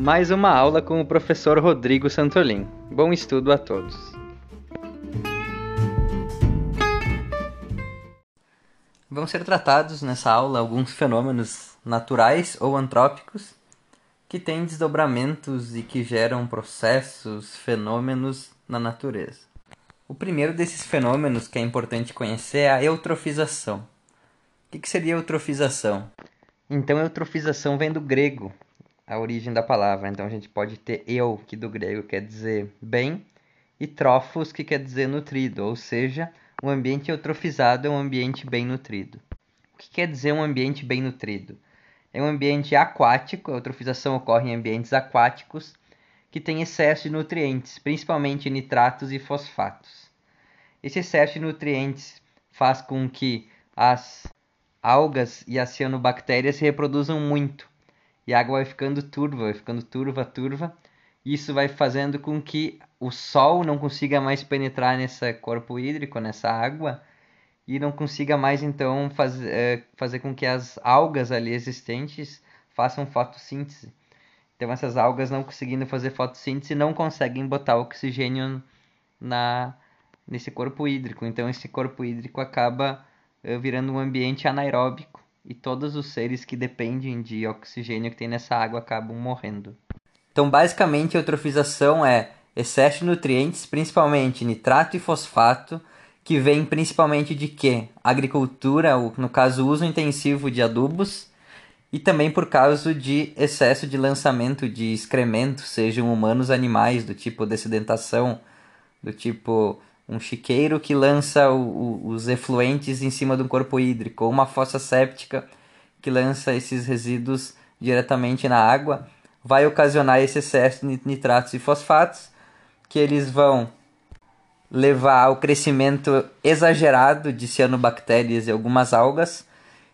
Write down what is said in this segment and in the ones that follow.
mais uma aula com o professor Rodrigo Santolin. Bom estudo a todos. Vão ser tratados nessa aula alguns fenômenos naturais ou antrópicos que têm desdobramentos e que geram processos, fenômenos na natureza. O primeiro desses fenômenos que é importante conhecer é a eutrofização. O que seria eutrofização? Então, eutrofização vem do grego, a origem da palavra. Então, a gente pode ter eu, que do grego quer dizer bem, e trofos, que quer dizer nutrido, ou seja, um ambiente eutrofizado é um ambiente bem nutrido. O que quer dizer um ambiente bem nutrido? É um ambiente aquático, a eutrofização ocorre em ambientes aquáticos, que tem excesso de nutrientes, principalmente nitratos e fosfatos. Esse excesso de nutrientes faz com que as algas e as cianobactérias se reproduzam muito. E a água vai ficando turva, vai ficando turva, turva. Isso vai fazendo com que o sol não consiga mais penetrar nesse corpo hídrico, nessa água, e não consiga mais então faz, é, fazer com que as algas ali existentes façam fotossíntese. Então essas algas não conseguindo fazer fotossíntese não conseguem botar oxigênio na nesse corpo hídrico. Então esse corpo hídrico acaba eh, virando um ambiente anaeróbico e todos os seres que dependem de oxigênio que tem nessa água acabam morrendo. Então, basicamente, a eutrofização é excesso de nutrientes, principalmente nitrato e fosfato, que vem principalmente de quê? Agricultura, no caso, uso intensivo de adubos, e também por causa de excesso de lançamento de excrementos, sejam humanos animais, do tipo desedentação, do tipo um chiqueiro que lança o, o, os efluentes em cima de um corpo hídrico, ou uma fossa séptica que lança esses resíduos diretamente na água, vai ocasionar esse excesso de nitratos e fosfatos, que eles vão levar ao crescimento exagerado de cianobactérias e algumas algas,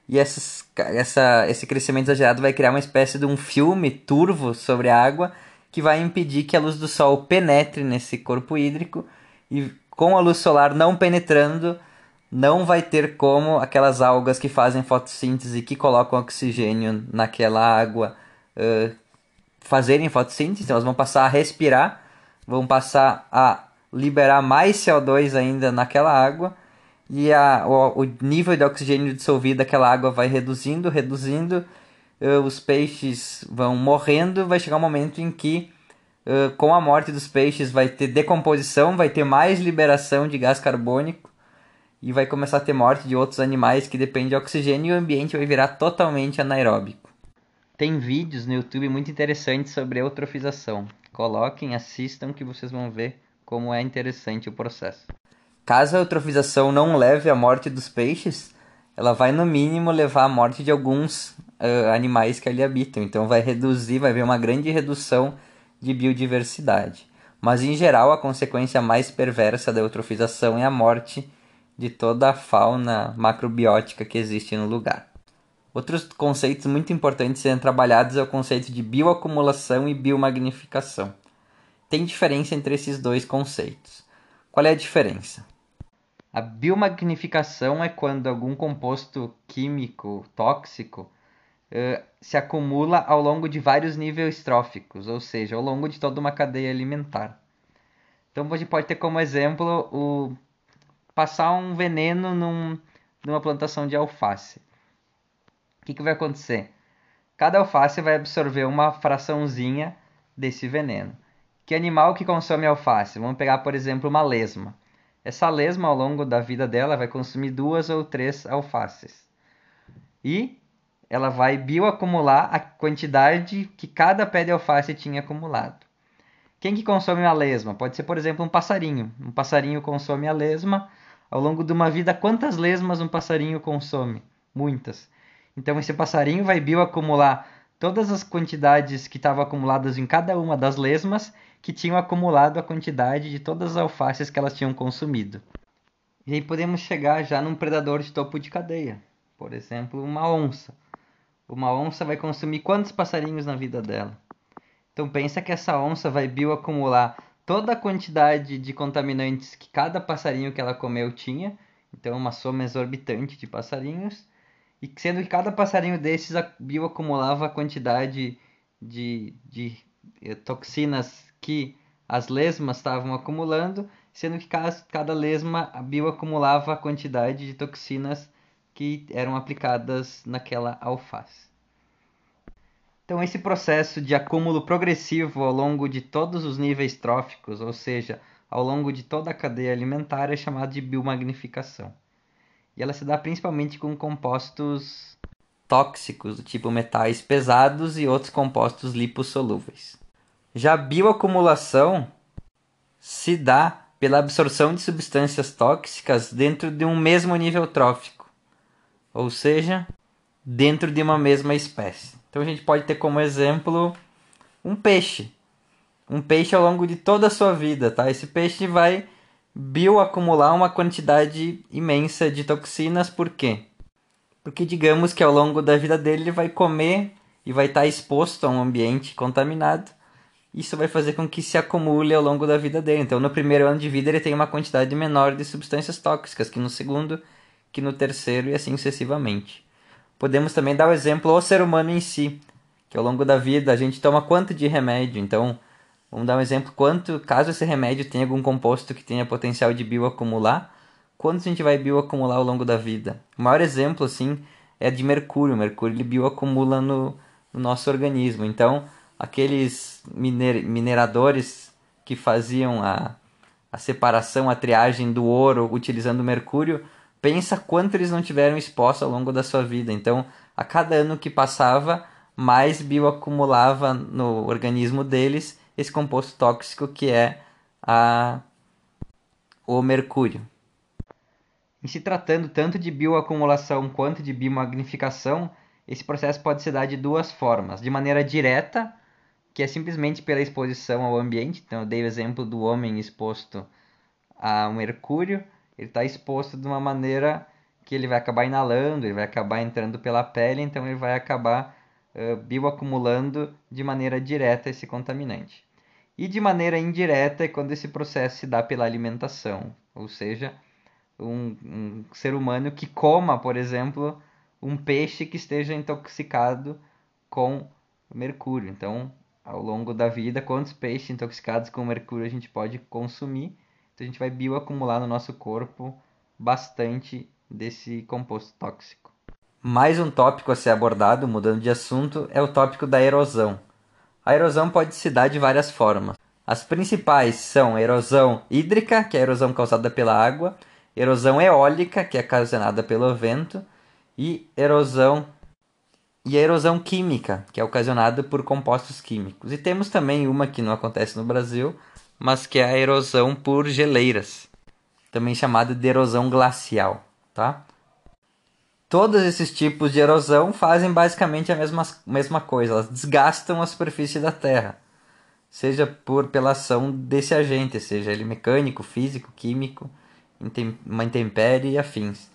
e essas, essa, esse crescimento exagerado vai criar uma espécie de um filme turvo sobre a água que vai impedir que a luz do sol penetre nesse corpo hídrico e com a luz solar não penetrando, não vai ter como aquelas algas que fazem fotossíntese, que colocam oxigênio naquela água, uh, fazerem fotossíntese. Elas vão passar a respirar, vão passar a liberar mais CO2 ainda naquela água e a, o, o nível de oxigênio dissolvido daquela água vai reduzindo, reduzindo. Os peixes vão morrendo, vai chegar um momento em que uh, com a morte dos peixes vai ter decomposição, vai ter mais liberação de gás carbônico e vai começar a ter morte de outros animais que dependem de oxigênio e o ambiente vai virar totalmente anaeróbico. Tem vídeos no YouTube muito interessantes sobre eutrofização. Coloquem, assistam que vocês vão ver como é interessante o processo. Caso a eutrofização não leve à morte dos peixes, ela vai no mínimo levar à morte de alguns uh, animais que ali habitam. Então vai reduzir, vai haver uma grande redução de biodiversidade. Mas em geral, a consequência mais perversa da eutrofização é a morte de toda a fauna macrobiótica que existe no lugar. Outros conceitos muito importantes sendo trabalhados é o conceito de bioacumulação e biomagnificação. Tem diferença entre esses dois conceitos. Qual é a diferença? A biomagnificação é quando algum composto químico tóxico uh, se acumula ao longo de vários níveis tróficos, ou seja, ao longo de toda uma cadeia alimentar. Então gente pode ter como exemplo o passar um veneno num, numa plantação de alface. O que, que vai acontecer? Cada alface vai absorver uma fraçãozinha desse veneno. Que animal que consome alface? Vamos pegar, por exemplo, uma lesma. Essa lesma, ao longo da vida dela, vai consumir duas ou três alfaces. E ela vai bioacumular a quantidade que cada pé de alface tinha acumulado. Quem que consome a lesma? Pode ser, por exemplo, um passarinho. Um passarinho consome a lesma. Ao longo de uma vida, quantas lesmas um passarinho consome? Muitas. Então, esse passarinho vai bioacumular todas as quantidades que estavam acumuladas em cada uma das lesmas que tinham acumulado a quantidade de todas as alfaces que elas tinham consumido. E aí podemos chegar já num predador de topo de cadeia. Por exemplo, uma onça. Uma onça vai consumir quantos passarinhos na vida dela? Então pensa que essa onça vai bioacumular toda a quantidade de contaminantes que cada passarinho que ela comeu tinha, então uma soma exorbitante de passarinhos, e sendo que cada passarinho desses bioacumulava a quantidade de, de toxinas que as lesmas estavam acumulando, sendo que cada lesma bioacumulava a quantidade de toxinas que eram aplicadas naquela alface. Então, esse processo de acúmulo progressivo ao longo de todos os níveis tróficos, ou seja, ao longo de toda a cadeia alimentar, é chamado de biomagnificação. E ela se dá principalmente com compostos tóxicos, do tipo metais pesados e outros compostos lipossolúveis. Já a bioacumulação se dá pela absorção de substâncias tóxicas dentro de um mesmo nível trófico, ou seja, dentro de uma mesma espécie. Então a gente pode ter como exemplo um peixe. Um peixe ao longo de toda a sua vida, tá? Esse peixe vai bioacumular uma quantidade imensa de toxinas, por quê? Porque digamos que ao longo da vida dele ele vai comer e vai estar exposto a um ambiente contaminado. Isso vai fazer com que se acumule ao longo da vida dele. Então, no primeiro ano de vida, ele tem uma quantidade menor de substâncias tóxicas que no segundo, que no terceiro e assim sucessivamente. Podemos também dar o exemplo ao ser humano em si, que ao longo da vida a gente toma quanto de remédio. Então, vamos dar um exemplo: quanto, caso esse remédio tenha algum composto que tenha potencial de bioacumular, quanto a gente vai bioacumular ao longo da vida. O maior exemplo, assim, é de mercúrio. O mercúrio ele bioacumula no, no nosso organismo. Então, aqueles miner, mineradores que faziam a, a separação, a triagem do ouro utilizando mercúrio, pensa quanto eles não tiveram exposto ao longo da sua vida. Então, a cada ano que passava, mais bioacumulava no organismo deles esse composto tóxico que é a, o mercúrio. Em se tratando tanto de bioacumulação quanto de biomagnificação, esse processo pode se dar de duas formas: de maneira direta, que é simplesmente pela exposição ao ambiente. Então, eu dei o exemplo do homem exposto a mercúrio. Ele está exposto de uma maneira que ele vai acabar inalando, ele vai acabar entrando pela pele, então ele vai acabar uh, bioacumulando de maneira direta esse contaminante. E de maneira indireta é quando esse processo se dá pela alimentação, ou seja, um, um ser humano que coma, por exemplo, um peixe que esteja intoxicado com mercúrio. Então, ao longo da vida, quantos peixes intoxicados com mercúrio a gente pode consumir? Então, a gente vai bioacumular no nosso corpo bastante desse composto tóxico. Mais um tópico a ser abordado, mudando de assunto, é o tópico da erosão. A erosão pode se dar de várias formas. As principais são erosão hídrica, que é a erosão causada pela água, erosão eólica, que é ocasionada pelo vento, e erosão e a erosão química, que é ocasionada por compostos químicos. E temos também uma que não acontece no Brasil, mas que é a erosão por geleiras, também chamada de erosão glacial, tá? Todos esses tipos de erosão fazem basicamente a mesma, mesma coisa, elas desgastam a superfície da Terra, seja por pela ação desse agente, seja ele mecânico, físico, químico, uma intempérie e afins.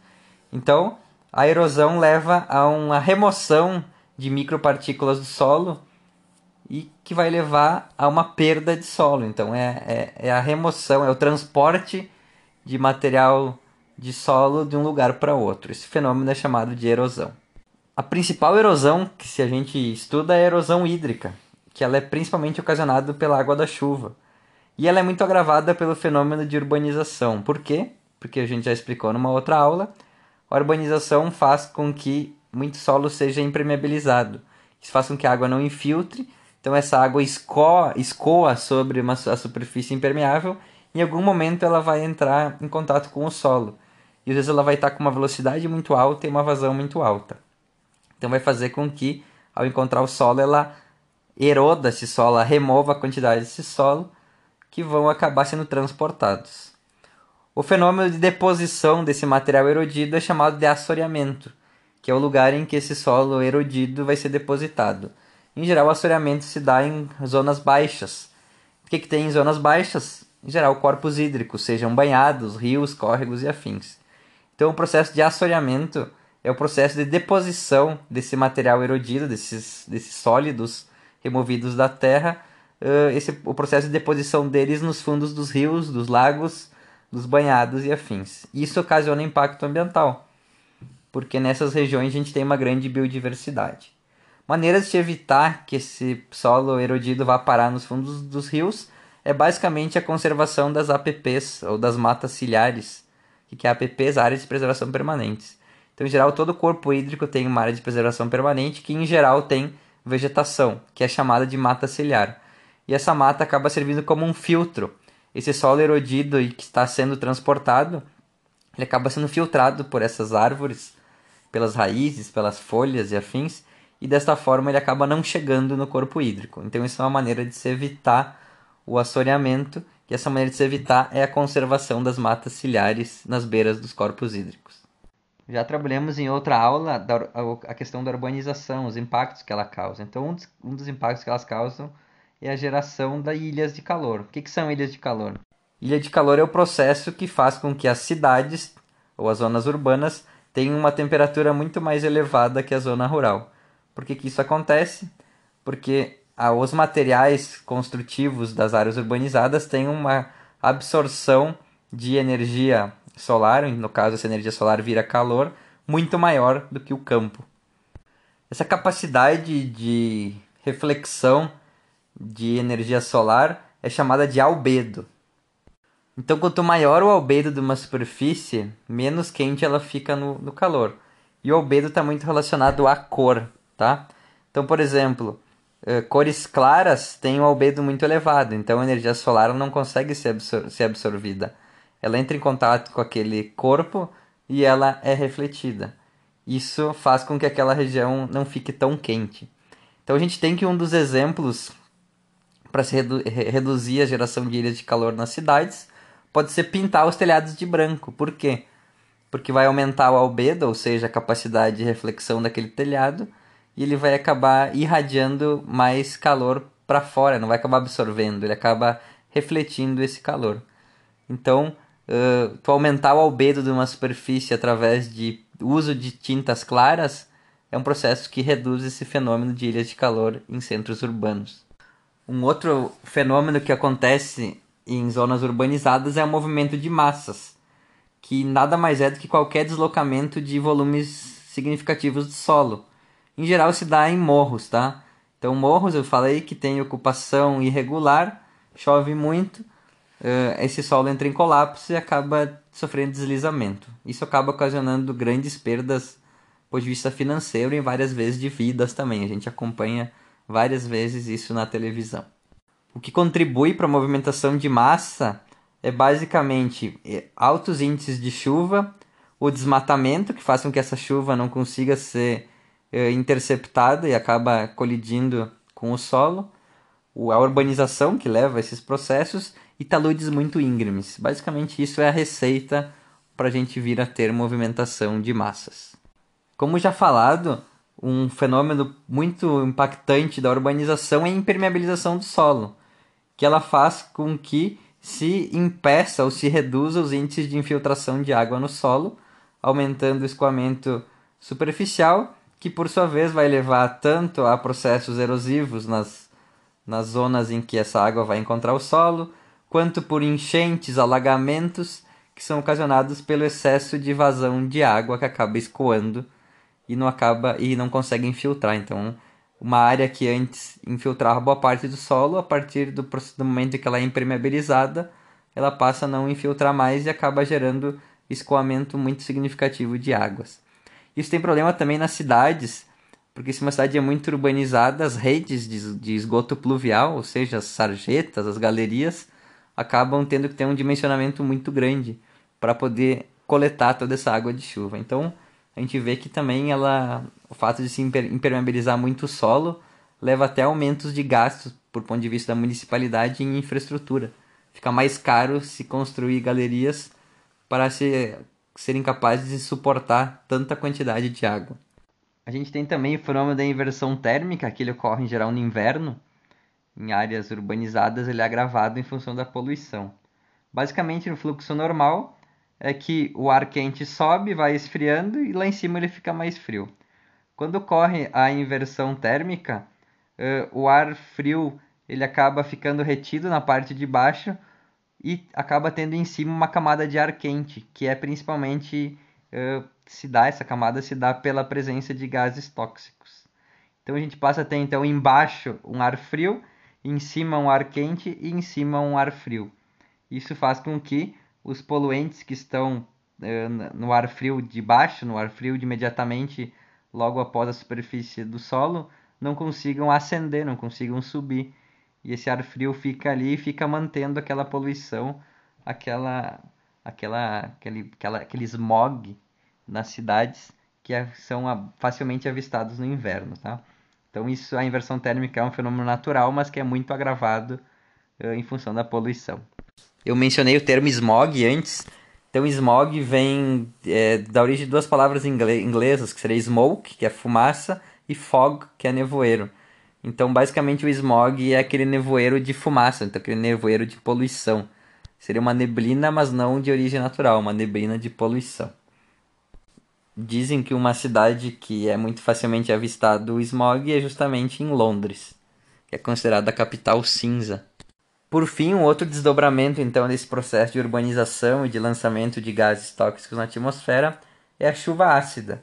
Então, a erosão leva a uma remoção de micropartículas do solo e que vai levar a uma perda de solo. Então, é, é, é a remoção, é o transporte de material de solo de um lugar para outro. Esse fenômeno é chamado de erosão. A principal erosão que se a gente estuda é a erosão hídrica, que ela é principalmente ocasionada pela água da chuva. E ela é muito agravada pelo fenômeno de urbanização. Por quê? Porque a gente já explicou numa outra aula. A urbanização faz com que muito solo seja impermeabilizado. Isso faz com que a água não infiltre, então essa água escoa, escoa sobre uma, a superfície impermeável e em algum momento ela vai entrar em contato com o solo. E às vezes ela vai estar com uma velocidade muito alta e uma vazão muito alta. Então vai fazer com que, ao encontrar o solo, ela eroda esse solo, ela remova a quantidade desse solo que vão acabar sendo transportados. O fenômeno de deposição desse material erodido é chamado de assoreamento, que é o lugar em que esse solo erodido vai ser depositado. Em geral, o assoreamento se dá em zonas baixas. O que, que tem em zonas baixas? Em geral, corpos hídricos, sejam banhados, rios, córregos e afins. Então, o processo de assoreamento é o processo de deposição desse material erodido, desses, desses sólidos removidos da terra, uh, esse, o processo de deposição deles nos fundos dos rios, dos lagos, dos banhados e afins. Isso ocasiona impacto ambiental, porque nessas regiões a gente tem uma grande biodiversidade. Maneiras de evitar que esse solo erodido vá parar nos fundos dos rios é basicamente a conservação das APPs, ou das matas ciliares, que é APPs, áreas de preservação permanentes. Então, em geral, todo corpo hídrico tem uma área de preservação permanente, que em geral tem vegetação, que é chamada de mata ciliar. E essa mata acaba servindo como um filtro. Esse solo erodido e que está sendo transportado, ele acaba sendo filtrado por essas árvores, pelas raízes, pelas folhas e afins, e desta forma ele acaba não chegando no corpo hídrico. Então isso é uma maneira de se evitar o assoreamento, e essa maneira de se evitar é a conservação das matas ciliares nas beiras dos corpos hídricos. Já trabalhamos em outra aula da, a questão da urbanização, os impactos que ela causa. Então, um dos, um dos impactos que elas causam é a geração das ilhas de calor. O que, que são ilhas de calor? Ilha de calor é o processo que faz com que as cidades ou as zonas urbanas tenham uma temperatura muito mais elevada que a zona rural. Por que, que isso acontece? Porque ah, os materiais construtivos das áreas urbanizadas têm uma absorção de energia solar, no caso essa energia solar vira calor, muito maior do que o campo. Essa capacidade de reflexão de energia solar é chamada de albedo. Então, quanto maior o albedo de uma superfície, menos quente ela fica no, no calor. E o albedo está muito relacionado à cor, tá? Então, por exemplo, eh, cores claras têm um albedo muito elevado, então a energia solar não consegue ser, absor ser absorvida. Ela entra em contato com aquele corpo e ela é refletida. Isso faz com que aquela região não fique tão quente. Então a gente tem que um dos exemplos para se redu reduzir a geração de ilhas de calor nas cidades pode ser pintar os telhados de branco. Por quê? Porque vai aumentar o albedo, ou seja, a capacidade de reflexão daquele telhado, e ele vai acabar irradiando mais calor para fora, não vai acabar absorvendo, ele acaba refletindo esse calor. Então, uh, tu aumentar o albedo de uma superfície através de uso de tintas claras é um processo que reduz esse fenômeno de ilhas de calor em centros urbanos. Um outro fenômeno que acontece em zonas urbanizadas é o movimento de massas, que nada mais é do que qualquer deslocamento de volumes significativos de solo em geral se dá em morros, tá? Então, morros eu falei que tem ocupação irregular, chove muito, uh, esse solo entra em colapso e acaba sofrendo deslizamento. Isso acaba ocasionando grandes perdas do ponto de vista financeiro e várias vezes de vidas também. A gente acompanha várias vezes isso na televisão. O que contribui para a movimentação de massa é basicamente eh, altos índices de chuva, o desmatamento, que faz com que essa chuva não consiga ser interceptada e acaba colidindo com o solo, a urbanização que leva a esses processos e taludes muito íngremes. Basicamente, isso é a receita para a gente vir a ter movimentação de massas. Como já falado, um fenômeno muito impactante da urbanização é a impermeabilização do solo, que ela faz com que se impeça ou se reduza os índices de infiltração de água no solo, aumentando o escoamento superficial que por sua vez vai levar tanto a processos erosivos nas, nas zonas em que essa água vai encontrar o solo, quanto por enchentes, alagamentos que são ocasionados pelo excesso de vazão de água que acaba escoando e não acaba e não consegue infiltrar. Então, uma área que antes infiltrava boa parte do solo, a partir do, do momento que ela é impermeabilizada, ela passa a não infiltrar mais e acaba gerando escoamento muito significativo de águas. Isso tem problema também nas cidades, porque se uma cidade é muito urbanizada, as redes de, esgoto pluvial, ou seja, as sarjetas, as galerias, acabam tendo que ter um dimensionamento muito grande para poder coletar toda essa água de chuva. Então, a gente vê que também ela, o fato de se impermeabilizar muito o solo leva até aumentos de gastos por ponto de vista da municipalidade em infraestrutura. Fica mais caro se construir galerias para se serem capazes de suportar tanta quantidade de água. A gente tem também o fenômeno da inversão térmica, que ele ocorre em geral no inverno. Em áreas urbanizadas ele é agravado em função da poluição. Basicamente, no fluxo normal é que o ar quente sobe, vai esfriando e lá em cima ele fica mais frio. Quando ocorre a inversão térmica, uh, o ar frio ele acaba ficando retido na parte de baixo, e acaba tendo em cima uma camada de ar quente, que é principalmente uh, se dá essa camada se dá pela presença de gases tóxicos. Então a gente passa a ter então embaixo um ar frio, em cima um ar quente e em cima um ar frio. Isso faz com que os poluentes que estão uh, no ar frio de baixo, no ar frio de imediatamente logo após a superfície do solo, não consigam ascender, não consigam subir. E esse ar frio fica ali e fica mantendo aquela poluição, aquela, aquela, aquele, aquela, aquele smog nas cidades que são facilmente avistados no inverno, tá? Então isso, a inversão térmica é um fenômeno natural, mas que é muito agravado uh, em função da poluição. Eu mencionei o termo smog antes. Então smog vem é, da origem de duas palavras inglesas, que seria smoke, que é fumaça, e fog, que é nevoeiro. Então basicamente o smog é aquele nevoeiro de fumaça, então aquele nevoeiro de poluição. Seria uma neblina, mas não de origem natural, uma neblina de poluição. Dizem que uma cidade que é muito facilmente avistado o smog é justamente em Londres, que é considerada a capital cinza. Por fim, um outro desdobramento então desse processo de urbanização e de lançamento de gases tóxicos na atmosfera é a chuva ácida,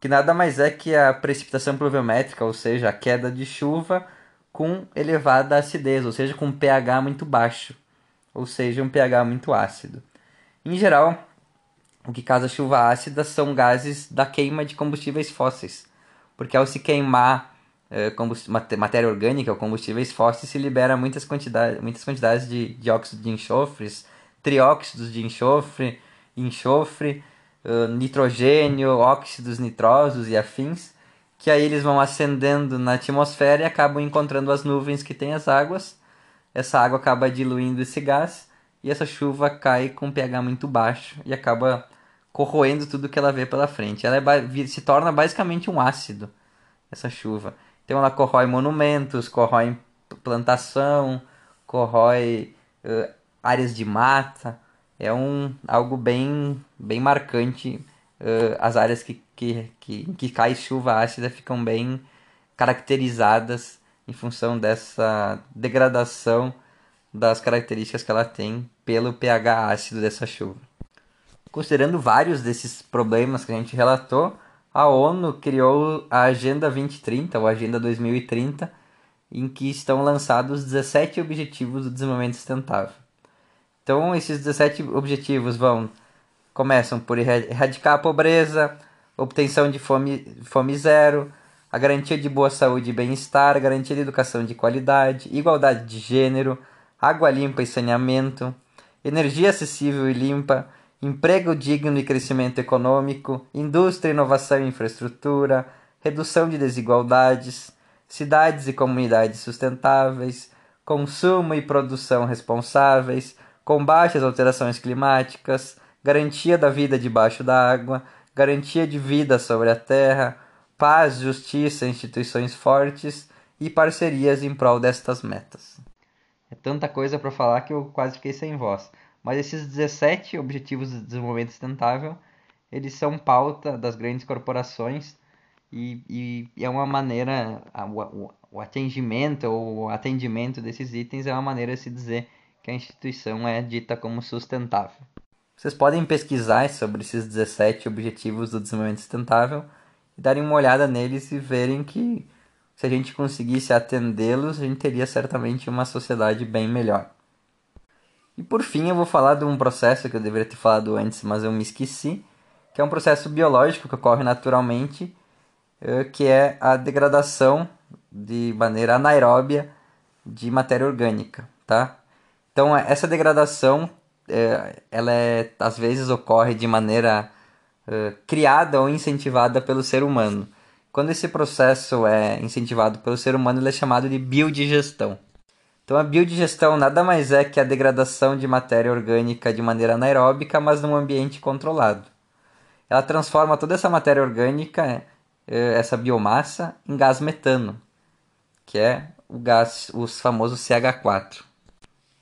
que nada mais é que a precipitação pluviométrica, ou seja, a queda de chuva com elevada acidez, ou seja, com um pH muito baixo, ou seja, um pH muito ácido. Em geral, o que causa chuva ácida são gases da queima de combustíveis fósseis, porque ao se queimar eh, matéria orgânica ou combustíveis fósseis se libera muitas quantidades, muitas quantidades de dióxido de enxofre, trióxidos de enxofre, enxofre, nitrogênio, óxidos nitrosos e afins, que aí eles vão ascendendo na atmosfera e acabam encontrando as nuvens que têm as águas. Essa água acaba diluindo esse gás e essa chuva cai com pH muito baixo e acaba corroendo tudo que ela vê pela frente. Ela é, se torna basicamente um ácido, essa chuva. Então ela corrói monumentos, corrói plantação, corrói uh, áreas de mata. É um, algo bem, bem marcante. Uh, as áreas que, que, que, que cai chuva ácida ficam bem caracterizadas em função dessa degradação das características que ela tem pelo pH ácido dessa chuva. Considerando vários desses problemas que a gente relatou, a ONU criou a Agenda 2030, ou Agenda 2030, em que estão lançados 17 Objetivos do Desenvolvimento Sustentável. Então, esses 17 objetivos vão começam por erradicar a pobreza, obtenção de fome, fome zero, a garantia de boa saúde e bem-estar, garantia de educação de qualidade, igualdade de gênero, água limpa e saneamento, energia acessível e limpa, emprego digno e crescimento econômico, indústria, inovação e infraestrutura, redução de desigualdades, cidades e comunidades sustentáveis, consumo e produção responsáveis, combate às alterações climáticas, garantia da vida debaixo da água, garantia de vida sobre a terra, paz, justiça, instituições fortes e parcerias em prol destas metas. É tanta coisa para falar que eu quase fiquei sem voz. Mas esses 17 Objetivos de Desenvolvimento Sustentável, eles são pauta das grandes corporações e, e, e é uma maneira, o, o atendimento ou o atendimento desses itens é uma maneira de se dizer que a instituição é dita como sustentável. Vocês podem pesquisar sobre esses 17 Objetivos do Desenvolvimento Sustentável e darem uma olhada neles e verem que se a gente conseguisse atendê-los, a gente teria certamente uma sociedade bem melhor. E por fim, eu vou falar de um processo que eu deveria ter falado antes, mas eu me esqueci, que é um processo biológico que ocorre naturalmente, eh, que é a degradação de maneira anaeróbia de matéria orgânica, tá? Então, essa degradação, eh, ela é, às vezes ocorre de maneira eh, criada ou incentivada pelo ser humano. Quando esse processo é incentivado pelo ser humano, ele é chamado de biodigestão. Então a biodigestão nada mais é que a degradação de matéria orgânica de maneira anaeróbica, mas num ambiente controlado. Ela transforma toda essa matéria orgânica, eh, essa biomassa, em gás metano, que é o gás, o famoso CH4.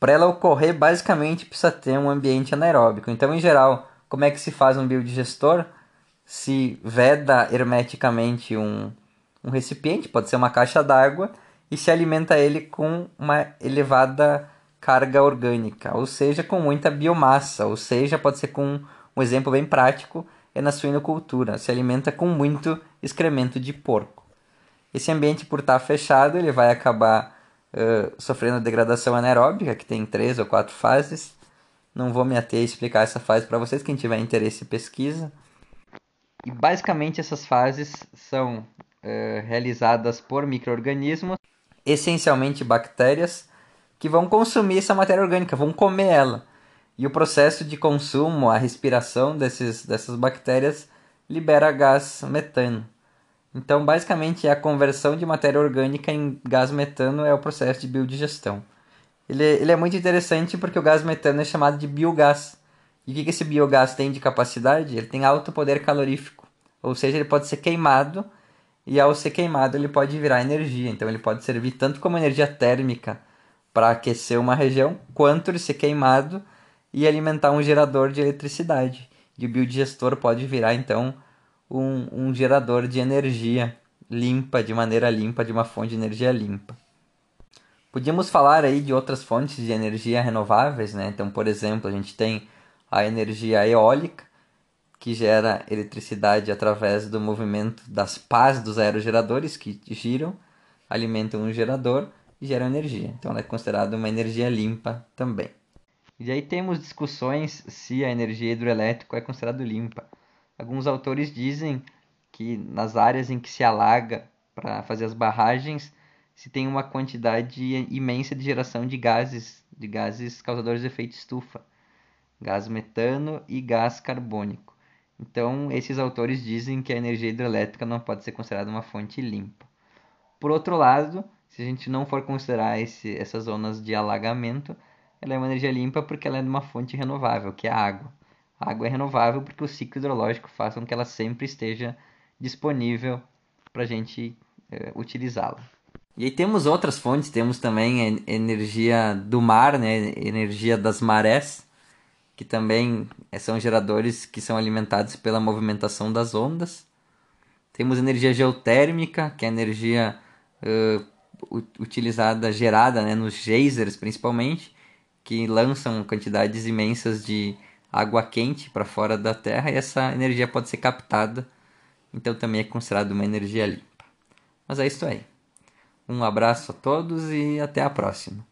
Para ela ocorrer, basicamente precisa ter um ambiente anaeróbico. Então, em geral, como é que se faz um biodigestor? Se veda hermeticamente um, um recipiente, pode ser uma caixa d'água, e se alimenta ele com uma elevada carga orgânica, ou seja, com muita biomassa, ou seja, pode ser com um exemplo bem prático, é na suinocultura, se alimenta com muito excremento de porco. Esse ambiente, por estar fechado, ele vai acabar uh, sofrendo degradação anaeróbica, que tem três ou quatro fases. Não vou me ater a explicar essa fase para vocês, quem tiver interesse pesquisa. E basicamente essas fases são uh, realizadas por micro-organismos, essencialmente bactérias, que vão consumir essa matéria orgânica, vão comer ela. E o processo de consumo, a respiração desses, dessas bactérias, libera gás metano. Então, basicamente, a conversão de matéria orgânica em gás metano é o processo de biodigestão. Ele, ele é muito interessante porque o gás metano é chamado de biogás. E o que, que esse biogás tem de capacidade? Ele tem alto poder calorífico. Ou seja, ele pode ser queimado e ao ser queimado ele pode virar energia. Então ele pode servir tanto como energia térmica para aquecer uma região, quanto ele ser queimado e alimentar um gerador de eletricidade. E o biodigestor pode virar então um, um gerador de energia limpa, de maneira limpa, de uma fonte de energia limpa. Podíamos falar aí de outras fontes de energia renováveis, né? Então, por exemplo, a gente tem a energia eólica, que gera eletricidade através do movimento das pás dos aerogeradores que giram, alimentam um gerador e geram energia. Então, ela é considerada uma energia limpa também. E aí temos discussões se a energia hidroelétrica é considerada limpa. Alguns autores dizem que nas áreas em que se alaga para fazer as barragens se tem uma quantidade imensa de geração de gases, de gases causadores de efeito estufa, gás metano e gás carbônico. Então, esses autores dizem que a energia hidrelétrica não pode ser considerada uma fonte limpa. Por outro lado, se a gente não for considerar esse, essas zonas de alagamento, ela é uma energia limpa porque ela é de uma fonte renovável, que é a água. Água é renovável porque o ciclo hidrológico faz com que ela sempre esteja disponível para a gente é, utilizá-la. E aí temos outras fontes, temos também energia do mar, né, energia das marés, que também eh, são geradores que são alimentados pela movimentação das ondas. Temos energia geotérmica, que é energia uh, utilizada, gerada né, nos geysers principalmente, que lançam quantidades imensas de água quente para fora da Terra e essa energia pode ser captada, então também é considerada uma energia limpa. Mas é isso aí. Um abraço a todos e até a próxima.